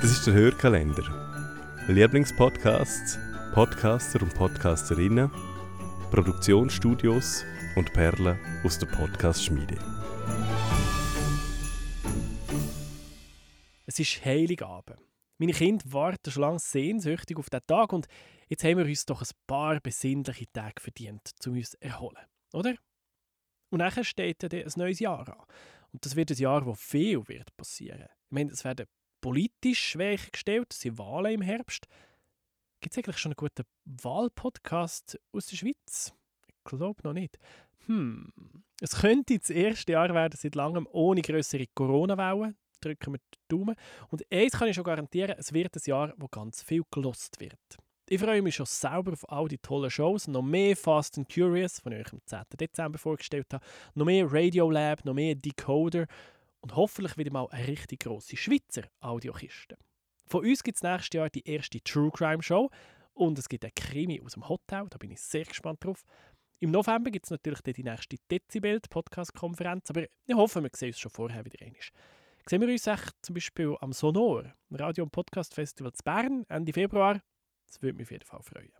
Das ist der Hörkalender. Lieblingspodcasts, Podcaster und Podcasterinnen, Produktionsstudios und Perlen aus der Podcast-Schmiede. Es ist Heiligabend. Meine Kinder warten schon lange sehnsüchtig auf diesen Tag und jetzt haben wir uns doch ein paar besinnliche Tage verdient, um uns zu erholen, oder? Und nachher steht dann ein neues Jahr an. Und das wird ein Jahr, wo viel wird passieren. Ich meine, es werden politisch schwer gestellt, es sind Wahlen im Herbst. Gibt es eigentlich schon einen guten Wahlpodcast aus der Schweiz? Ich glaube noch nicht. Hm, es könnte das erste Jahr werden seit langem ohne größere Corona-Wellen. Drücken wir die Daumen. Und eins kann ich schon garantieren, es wird ein Jahr, wo ganz viel gelost wird. Ich freue mich schon selber auf all die tollen Shows. Noch mehr Fast and Curious, von ich euch am 10. Dezember vorgestellt habe. Noch mehr Radiolab, noch mehr Decoder. Und hoffentlich wieder mal eine richtig grosse Schweizer Audiokiste. Von uns gibt es nächstes Jahr die erste True Crime Show. Und es gibt einen Krimi aus dem Hotel. Da bin ich sehr gespannt drauf. Im November gibt es natürlich die nächste Dezibel, Podcast-Konferenz. Aber ich hoffe, wir sehen uns schon vorher wieder einmal. Sehen wir uns echt zum Beispiel am Sonor, Radio- und Podcast-Festival zu Bern, Ende Februar. Das würde mich auf jeden Fall freuen.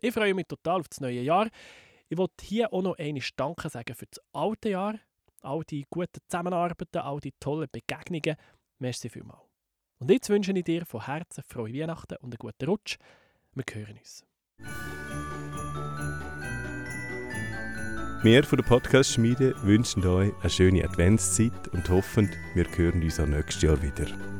Ich freue mich total auf das neue Jahr. Ich wollte hier auch noch eine Danke sagen für das alte Jahr. All die guten Zusammenarbeiten, all die tollen Begegnungen. Merci vielmals. Und jetzt wünsche ich dir von Herzen frohe Weihnachten und einen guten Rutsch. Wir hören uns. Wir von der Podcast-Schmiede wünschen euch eine schöne Adventszeit und hoffen, wir hören uns auch nächstes Jahr wieder.